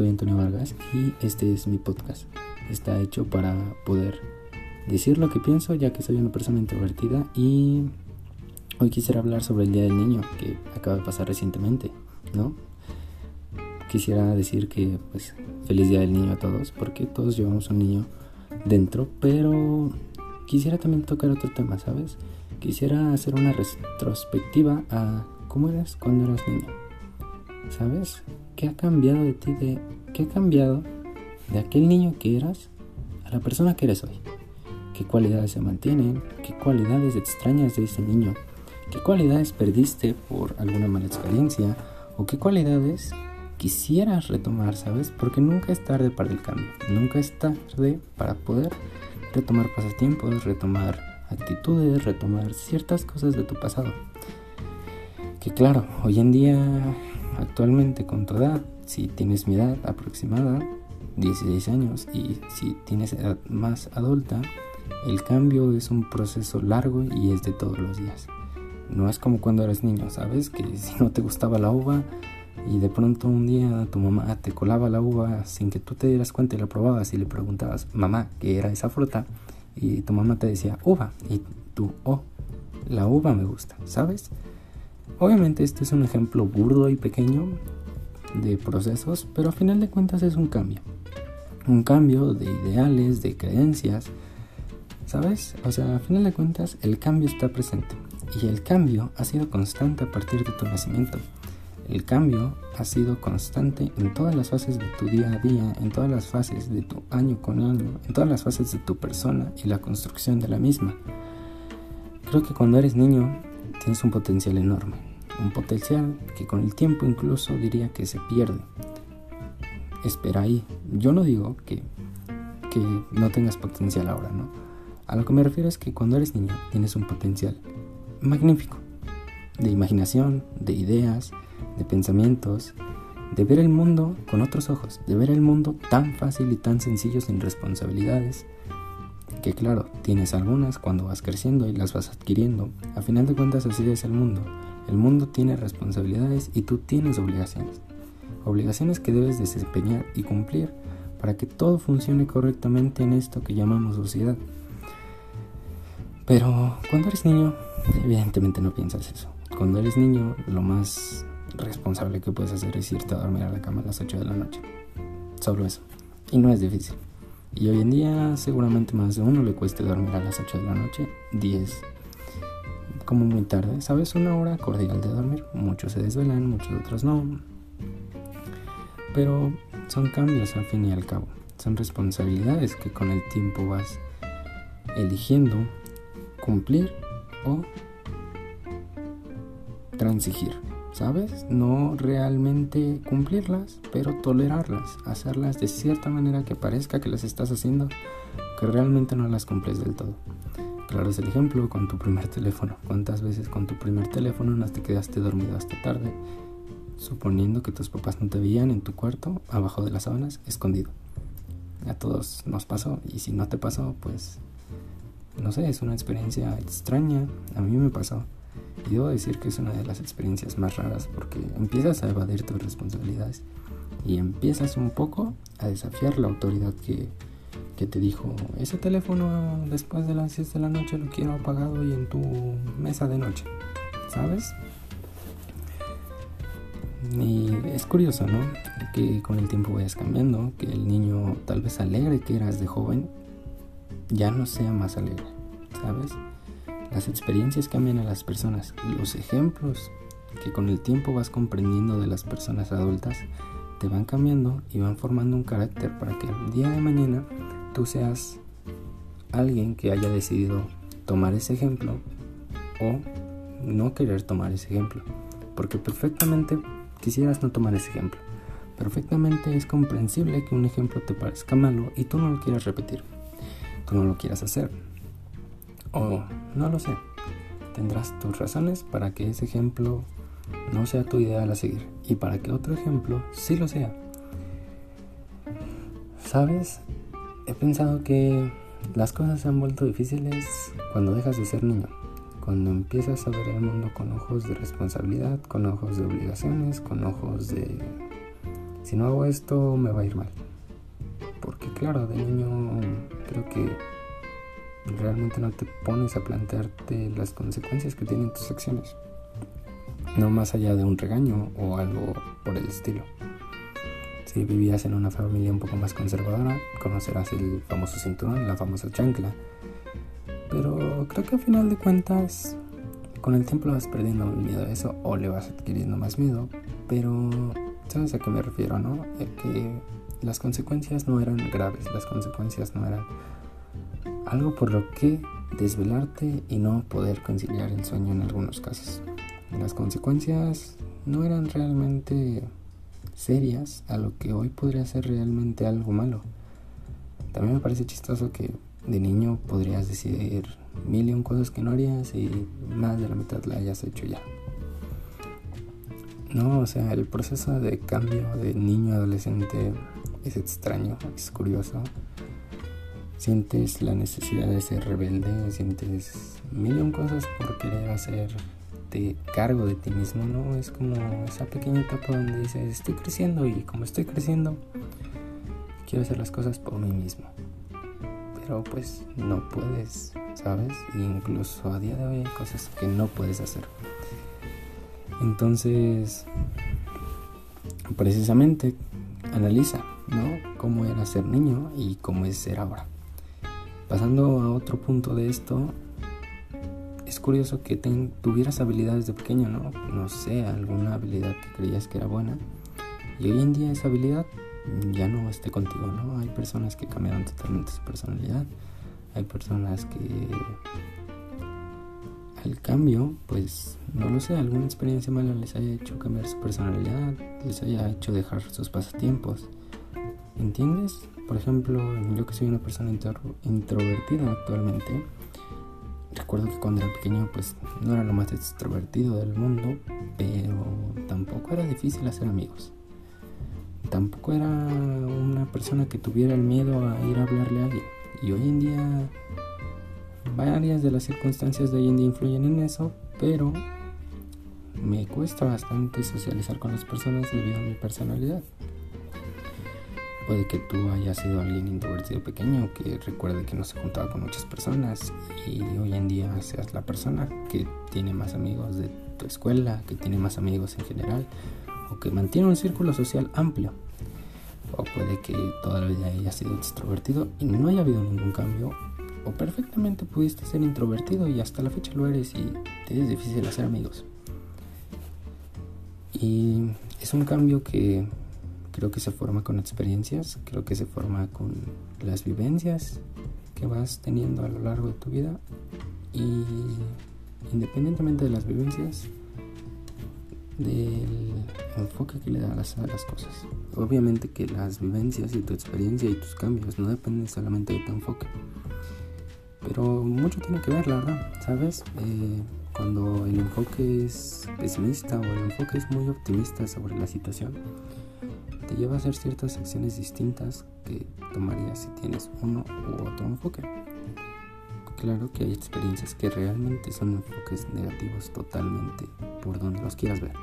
soy Antonio Vargas y este es mi podcast. Está hecho para poder decir lo que pienso ya que soy una persona introvertida y hoy quisiera hablar sobre el Día del Niño que acaba de pasar recientemente, ¿no? Quisiera decir que pues feliz Día del Niño a todos porque todos llevamos un niño dentro, pero quisiera también tocar otro tema, ¿sabes? Quisiera hacer una retrospectiva a cómo eras cuando eras niño. ¿Sabes? ¿Qué ha cambiado de ti? De, ¿Qué ha cambiado de aquel niño que eras a la persona que eres hoy? ¿Qué cualidades se mantienen? ¿Qué cualidades extrañas de ese niño? ¿Qué cualidades perdiste por alguna mala experiencia? ¿O qué cualidades quisieras retomar, sabes? Porque nunca es tarde para el cambio. Nunca es tarde para poder retomar pasatiempos, retomar actitudes, retomar ciertas cosas de tu pasado. Que claro, hoy en día actualmente con tu edad, si tienes mi edad aproximada, 16 años, y si tienes edad más adulta, el cambio es un proceso largo y es de todos los días. No es como cuando eras niño, ¿sabes? Que si no te gustaba la uva y de pronto un día tu mamá te colaba la uva sin que tú te dieras cuenta y la probabas y le preguntabas, mamá, ¿qué era esa fruta? Y tu mamá te decía, uva. Y tú, oh, la uva me gusta, ¿sabes? Obviamente este es un ejemplo burdo y pequeño de procesos, pero a final de cuentas es un cambio. Un cambio de ideales, de creencias, ¿sabes? O sea, a final de cuentas el cambio está presente y el cambio ha sido constante a partir de tu nacimiento. El cambio ha sido constante en todas las fases de tu día a día, en todas las fases de tu año con año, en todas las fases de tu persona y la construcción de la misma. Creo que cuando eres niño tienes un potencial enorme, un potencial que con el tiempo incluso diría que se pierde. Espera ahí. Yo no digo que, que no tengas potencial ahora, ¿no? A lo que me refiero es que cuando eres niño tienes un potencial magnífico de imaginación, de ideas, de pensamientos, de ver el mundo con otros ojos, de ver el mundo tan fácil y tan sencillo sin responsabilidades, que claro, tienes algunas cuando vas creciendo y las vas adquiriendo. A final de cuentas así es el mundo. El mundo tiene responsabilidades y tú tienes obligaciones. Obligaciones que debes desempeñar y cumplir para que todo funcione correctamente en esto que llamamos sociedad. Pero cuando eres niño, evidentemente no piensas eso. Cuando eres niño, lo más responsable que puedes hacer es irte a dormir a la cama a las 8 de la noche. Solo eso. Y no es difícil. Y hoy en día seguramente más de uno le cueste dormir a las 8 de la noche, 10 como muy tarde, ¿sabes? Una hora cordial de dormir. Muchos se desvelan, muchos otros no. Pero son cambios al fin y al cabo. Son responsabilidades que con el tiempo vas eligiendo cumplir o transigir, ¿sabes? No realmente cumplirlas, pero tolerarlas, hacerlas de cierta manera que parezca que las estás haciendo, que realmente no las cumples del todo. Claro es el ejemplo con tu primer teléfono. ¿Cuántas veces con tu primer teléfono no te quedaste dormido hasta tarde? Suponiendo que tus papás no te veían en tu cuarto, abajo de las sábanas, escondido. A todos nos pasó y si no te pasó, pues no sé, es una experiencia extraña. A mí me pasó. Y debo decir que es una de las experiencias más raras porque empiezas a evadir tus responsabilidades y empiezas un poco a desafiar la autoridad que que te dijo, ese teléfono después de las 6 de la noche lo quiero apagado y en tu mesa de noche, ¿sabes? Y es curioso, ¿no? Que con el tiempo vayas cambiando, que el niño tal vez alegre que eras de joven ya no sea más alegre, ¿sabes? Las experiencias cambian a las personas, los ejemplos que con el tiempo vas comprendiendo de las personas adultas te van cambiando y van formando un carácter para que el día de mañana tú seas alguien que haya decidido tomar ese ejemplo o no querer tomar ese ejemplo. Porque perfectamente quisieras no tomar ese ejemplo. Perfectamente es comprensible que un ejemplo te parezca malo y tú no lo quieras repetir. Tú no lo quieras hacer. O no lo sé. Tendrás tus razones para que ese ejemplo no sea tu ideal a seguir y para que otro ejemplo sí lo sea. ¿Sabes? He pensado que las cosas se han vuelto difíciles cuando dejas de ser niño, cuando empiezas a ver el mundo con ojos de responsabilidad, con ojos de obligaciones, con ojos de si no hago esto me va a ir mal. Porque claro, de niño creo que realmente no te pones a plantearte las consecuencias que tienen tus acciones. No más allá de un regaño o algo por el estilo. Si vivías en una familia un poco más conservadora, conocerás el famoso cinturón, la famosa chancla. Pero creo que al final de cuentas, con el tiempo vas perdiendo el miedo a eso o le vas adquiriendo más miedo. Pero, ¿sabes a qué me refiero, no? que las consecuencias no eran graves, las consecuencias no eran algo por lo que desvelarte y no poder conciliar el sueño en algunos casos. Las consecuencias no eran realmente serias a lo que hoy podría ser realmente algo malo. También me parece chistoso que de niño podrías decidir mil y un cosas que no harías y más de la mitad la hayas hecho ya. No, o sea, el proceso de cambio de niño a adolescente es extraño, es curioso sientes la necesidad de ser rebelde, sientes mil cosas por querer hacerte cargo de ti mismo, ¿no? Es como esa pequeña etapa donde dices, estoy creciendo y como estoy creciendo, quiero hacer las cosas por mí mismo. Pero pues no puedes, ¿sabes? incluso a día de hoy hay cosas que no puedes hacer. Entonces, precisamente, analiza, ¿no? Cómo era ser niño y cómo es ser ahora. Pasando a otro punto de esto, curioso que tuvieras habilidades de pequeño, ¿no? No sé, alguna habilidad que creías que era buena. Y hoy en día esa habilidad ya no esté contigo, ¿no? Hay personas que cambiaron totalmente su personalidad. Hay personas que al cambio, pues no lo sé, alguna experiencia mala les haya hecho cambiar su personalidad, les haya hecho dejar sus pasatiempos. ¿Entiendes? Por ejemplo, yo que soy una persona introvertida actualmente, recuerdo que cuando era pequeño pues no era lo más extrovertido del mundo, pero tampoco era difícil hacer amigos. Tampoco era una persona que tuviera el miedo a ir a hablarle a alguien. Y hoy en día varias de las circunstancias de hoy en día influyen en eso, pero me cuesta bastante socializar con las personas debido a mi personalidad. Puede que tú hayas sido alguien introvertido pequeño que recuerde que no se juntaba con muchas personas y hoy en día seas la persona que tiene más amigos de tu escuela, que tiene más amigos en general o que mantiene un círculo social amplio. O puede que toda la vida hayas sido extrovertido y no haya habido ningún cambio. O perfectamente pudiste ser introvertido y hasta la fecha lo eres y te es difícil hacer amigos. Y es un cambio que Creo que se forma con experiencias, creo que se forma con las vivencias que vas teniendo a lo largo de tu vida y independientemente de las vivencias, del enfoque que le das a las cosas. Obviamente que las vivencias y tu experiencia y tus cambios no dependen solamente de tu enfoque, pero mucho tiene que ver, la verdad, ¿sabes? Eh, cuando el enfoque es pesimista o el enfoque es muy optimista sobre la situación, te lleva a hacer ciertas acciones distintas que tomarías si tienes uno u otro enfoque. Claro que hay experiencias que realmente son enfoques negativos totalmente por donde los quieras ver.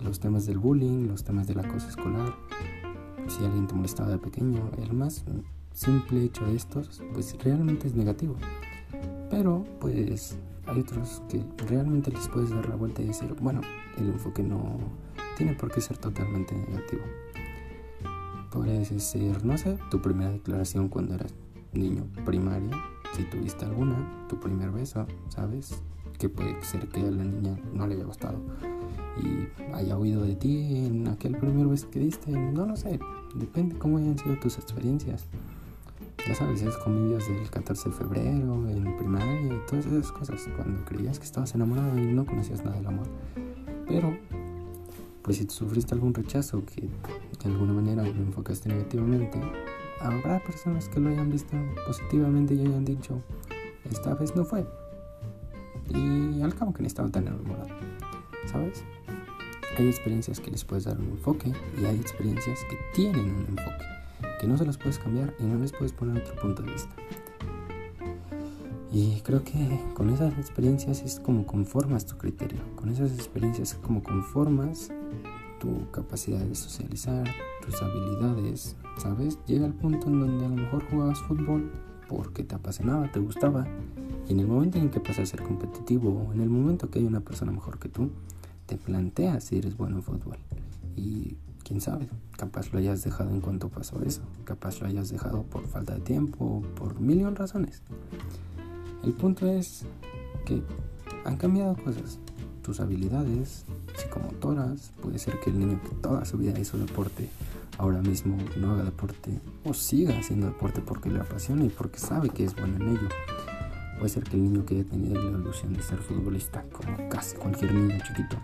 Los temas del bullying, los temas del acoso escolar, si alguien te molestaba de pequeño, el más simple hecho de estos, pues realmente es negativo. Pero pues hay otros que realmente les puedes dar la vuelta y decir, bueno, el enfoque no tiene por qué ser totalmente negativo. Podría decir, no sé, tu primera declaración cuando eras niño primaria, si tuviste alguna, tu primer beso, ¿sabes? Que puede ser que a la niña no le haya gustado y haya oído de ti en aquel primer beso que diste, no lo sé, depende cómo hayan sido tus experiencias. Ya sabes, esos convivios del 14 de febrero, en primaria y todas esas cosas, cuando creías que estabas enamorado y no conocías nada del amor. Pero pues si sufriste algún rechazo que de alguna manera lo enfocaste negativamente, habrá personas que lo hayan visto positivamente y hayan dicho, esta vez no fue. Y al cabo que ni estaba tan enamorado, ¿sabes? Hay experiencias que les puedes dar un enfoque y hay experiencias que tienen un enfoque, que no se las puedes cambiar y no les puedes poner otro punto de vista. Y creo que con esas experiencias es como conformas tu criterio. Con esas experiencias es como conformas tu capacidad de socializar, tus habilidades, ¿sabes? Llega el punto en donde a lo mejor jugabas fútbol porque te apasionaba, te gustaba, y en el momento en que pasas a ser competitivo, o en el momento que hay una persona mejor que tú, te planteas si eres bueno en fútbol. Y quién sabe, capaz lo hayas dejado en cuanto pasó eso, capaz lo hayas dejado por falta de tiempo, por millón razones. El punto es que han cambiado cosas, tus habilidades psicomotoras, puede ser que el niño que toda su vida hizo deporte ahora mismo no haga deporte o siga haciendo deporte porque le apasiona y porque sabe que es bueno en ello. Puede ser que el niño que haya tenido la ilusión de ser futbolista, como casi cualquier niño chiquito,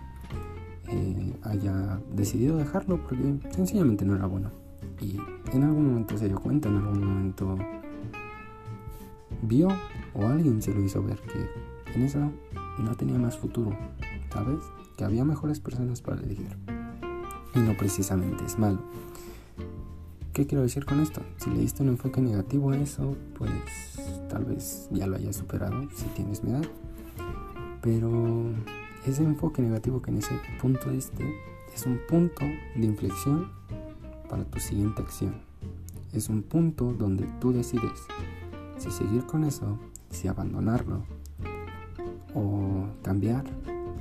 eh, haya decidido dejarlo porque sencillamente no era bueno. Y en algún momento se dio cuenta, en algún momento vio o alguien se lo hizo ver que en eso no tenía más futuro, ¿sabes? Que había mejores personas para elegir. Y no precisamente es malo. ¿Qué quiero decir con esto? Si le diste un enfoque negativo a eso, pues tal vez ya lo hayas superado si tienes mi edad. Pero ese enfoque negativo que en ese punto diste es un punto de inflexión para tu siguiente acción. Es un punto donde tú decides si seguir con eso, si abandonarlo o cambiar,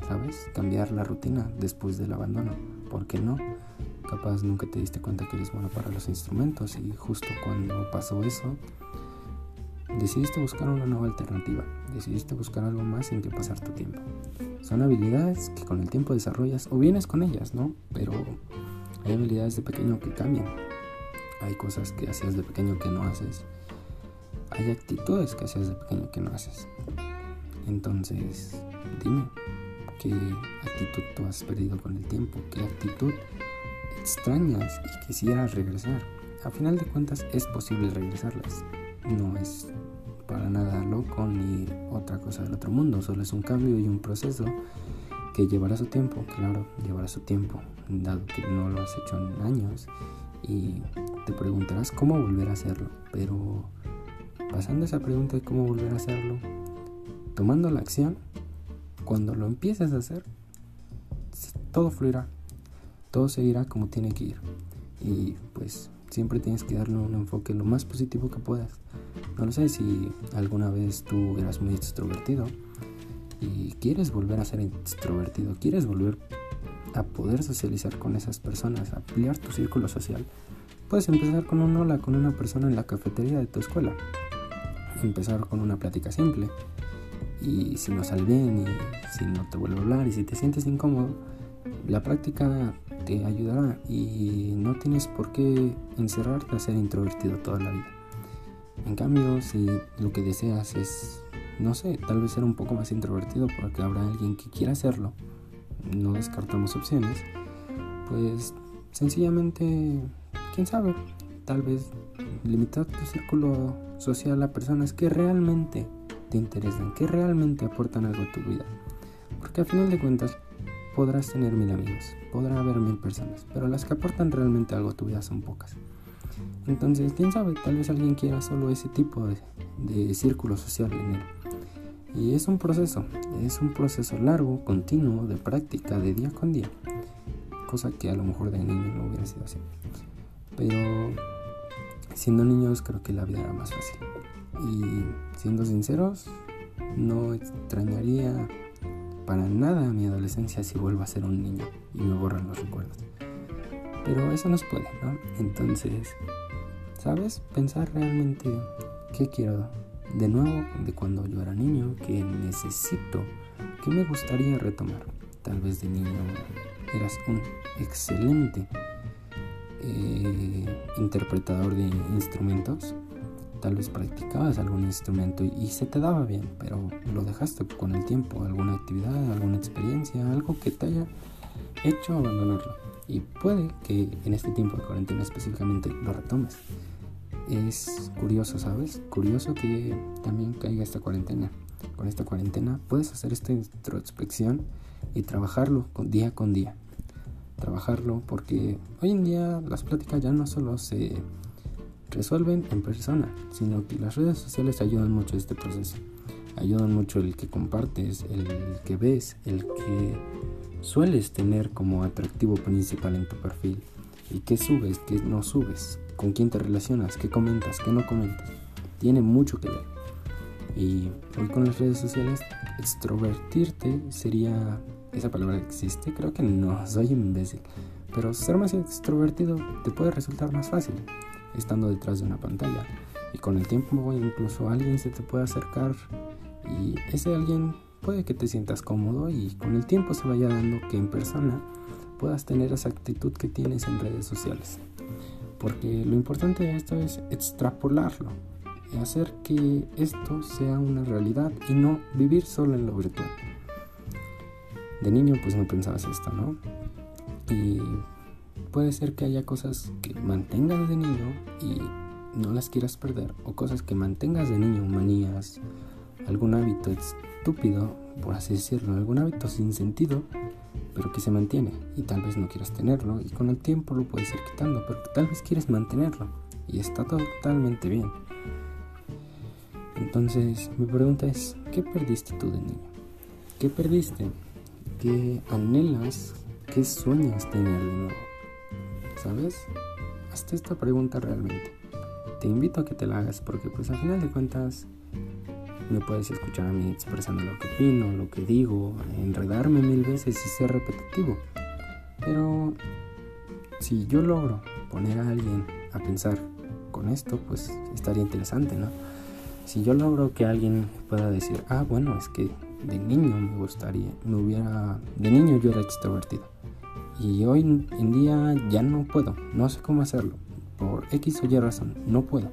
¿sabes? Cambiar la rutina después del abandono. ¿Por qué no? Capaz nunca te diste cuenta que eres bueno para los instrumentos y justo cuando pasó eso, decidiste buscar una nueva alternativa, decidiste buscar algo más en que pasar tu tiempo. Son habilidades que con el tiempo desarrollas o vienes con ellas, ¿no? Pero hay habilidades de pequeño que cambian. Hay cosas que hacías de pequeño que no haces. Hay actitudes que hacías de pequeño que no haces. Entonces, dime, ¿qué actitud tú has perdido con el tiempo? ¿Qué actitud extrañas y quisieras regresar? A final de cuentas es posible regresarlas. No es para nada loco ni otra cosa del otro mundo, solo es un cambio y un proceso que llevará su tiempo, claro, llevará su tiempo, dado que no lo has hecho en años y te preguntarás cómo volver a hacerlo, pero pasando esa pregunta de cómo volver a hacerlo, tomando la acción, cuando lo empieces a hacer, todo fluirá, todo seguirá como tiene que ir. Y pues siempre tienes que darle un enfoque lo más positivo que puedas. No lo sé si alguna vez tú eras muy extrovertido y quieres volver a ser extrovertido, quieres volver a poder socializar con esas personas, ampliar tu círculo social. Puedes empezar con un hola con una persona en la cafetería de tu escuela. Empezar con una plática simple y si no sale bien y si no te vuelve a hablar y si te sientes incómodo, la práctica te ayudará y no tienes por qué encerrarte a ser introvertido toda la vida. En cambio, si lo que deseas es, no sé, tal vez ser un poco más introvertido porque habrá alguien que quiera hacerlo, no descartamos opciones, pues sencillamente, quién sabe, tal vez limitar tu círculo social a personas que realmente te interesan, que realmente aportan algo a tu vida. Porque al final de cuentas podrás tener mil amigos, podrá haber mil personas, pero las que aportan realmente algo a tu vida son pocas. Entonces, quién sabe, tal vez alguien quiera solo ese tipo de, de círculo social en él. Y es un proceso, es un proceso largo, continuo, de práctica, de día con día. Cosa que a lo mejor de niño no hubiera sido así. Pero siendo niños creo que la vida era más fácil. Y siendo sinceros, no extrañaría para nada mi adolescencia si vuelvo a ser un niño y me borran los recuerdos. Pero eso no se puede, ¿no? Entonces, ¿sabes? Pensar realmente qué quiero de nuevo de cuando yo era niño, qué necesito, qué me gustaría retomar. Tal vez de niño eras un excelente eh, interpretador de instrumentos Tal vez practicabas algún instrumento y, se te daba bien, pero lo dejaste con el tiempo, alguna actividad, alguna experiencia, algo que te haya hecho abandonarlo. Y puede que en este tiempo de cuarentena específicamente lo retomes. Es curioso, ¿sabes? Curioso que también caiga esta cuarentena. Con esta cuarentena puedes hacer esta introspección y trabajarlo día con día. Trabajarlo porque hoy en día las pláticas ya no solo se resuelven en persona, sino que las redes sociales ayudan mucho a este proceso. Ayudan mucho el que compartes, el que ves, el que sueles tener como atractivo principal en tu perfil y qué subes, qué no subes, con quién te relacionas, qué comentas, qué no comentas. Tiene mucho que ver. Y hoy con las redes sociales, extrovertirte sería... ¿Esa palabra existe? Creo que no, soy imbécil. Pero ser más extrovertido te puede resultar más fácil estando detrás de una pantalla. Y con el tiempo incluso alguien se te puede acercar y ese alguien puede que te sientas cómodo y con el tiempo se vaya dando que en persona puedas tener esa actitud que tienes en redes sociales. Porque lo importante de esto es extrapolarlo y hacer que esto sea una realidad y no vivir solo en lo virtual. De niño pues no pensabas esto, ¿no? Y puede ser que haya cosas que mantengas de niño y no las quieras perder o cosas que mantengas de niño, manías, algún hábito estúpido, por así decirlo, algún hábito sin sentido, pero que se mantiene y tal vez no quieras tenerlo y con el tiempo lo puedes ir quitando, pero tal vez quieres mantenerlo y está totalmente bien. Entonces, mi pregunta es, ¿qué perdiste tú de niño? ¿Qué perdiste? ¿Qué anhelas? ¿Qué sueñas tener de nuevo? ¿Sabes? Hasta esta pregunta realmente. Te invito a que te la hagas porque pues al final de cuentas me puedes escuchar a mí expresando lo que opino, lo que digo, enredarme mil veces y ser repetitivo. Pero si yo logro poner a alguien a pensar con esto, pues estaría interesante, ¿no? Si yo logro que alguien pueda decir, ah, bueno, es que de niño me gustaría, me hubiera, de niño yo era extrovertido. Y hoy en día ya no puedo, no sé cómo hacerlo. Por X o Y razón, no puedo.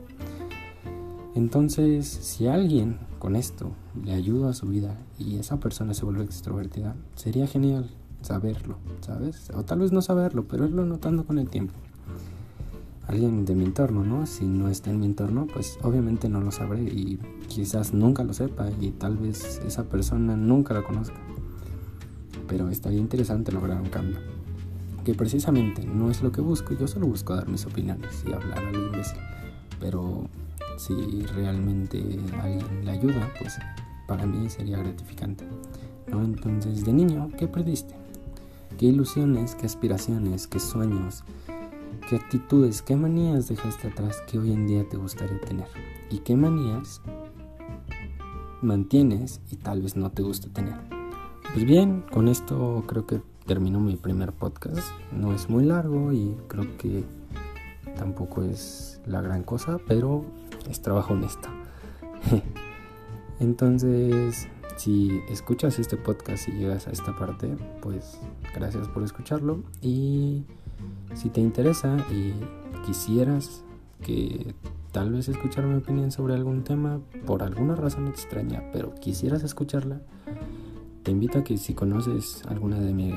Entonces, si alguien con esto le ayuda a su vida y esa persona se vuelve extrovertida, sería genial saberlo, ¿sabes? O tal vez no saberlo, pero irlo notando con el tiempo. Alguien de mi entorno, ¿no? Si no está en mi entorno, pues obviamente no lo sabré y quizás nunca lo sepa y tal vez esa persona nunca la conozca. Pero estaría interesante lograr un cambio. Que precisamente no es lo que busco, yo solo busco dar mis opiniones y hablar a lo imbécil. Pero si realmente alguien le ayuda, pues para mí sería gratificante. ¿no? Entonces, de niño, ¿qué perdiste? ¿Qué ilusiones, qué aspiraciones, qué sueños, qué actitudes, qué manías dejaste atrás que hoy en día te gustaría tener? ¿Y qué manías mantienes y tal vez no te gusta tener? Pues bien, con esto creo que termino mi primer podcast. No es muy largo y creo que tampoco es la gran cosa, pero es trabajo honesto. Entonces, si escuchas este podcast y llegas a esta parte, pues gracias por escucharlo. Y si te interesa y quisieras que tal vez escuchar mi opinión sobre algún tema por alguna razón extraña, pero quisieras escucharla, te invito a que si conoces alguna de mis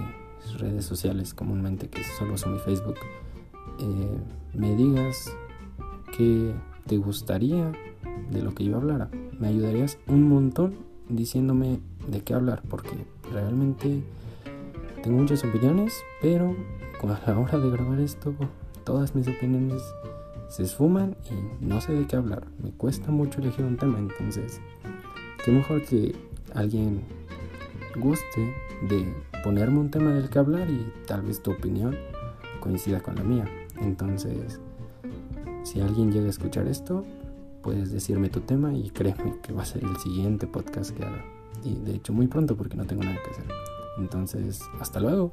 redes sociales comúnmente, que solo son mi Facebook, eh, me digas que te gustaría de lo que yo hablara. Me ayudarías un montón diciéndome de qué hablar, porque realmente tengo muchas opiniones, pero a la hora de grabar esto, todas mis opiniones se esfuman y no sé de qué hablar. Me cuesta mucho elegir un tema, entonces, qué mejor que alguien guste de ponerme un tema del que hablar y tal vez tu opinión coincida con la mía. Entonces, si alguien llega a escuchar esto, puedes decirme tu tema y créeme que va a ser el siguiente podcast que haga. Y de hecho muy pronto porque no tengo nada que hacer. Entonces, hasta luego.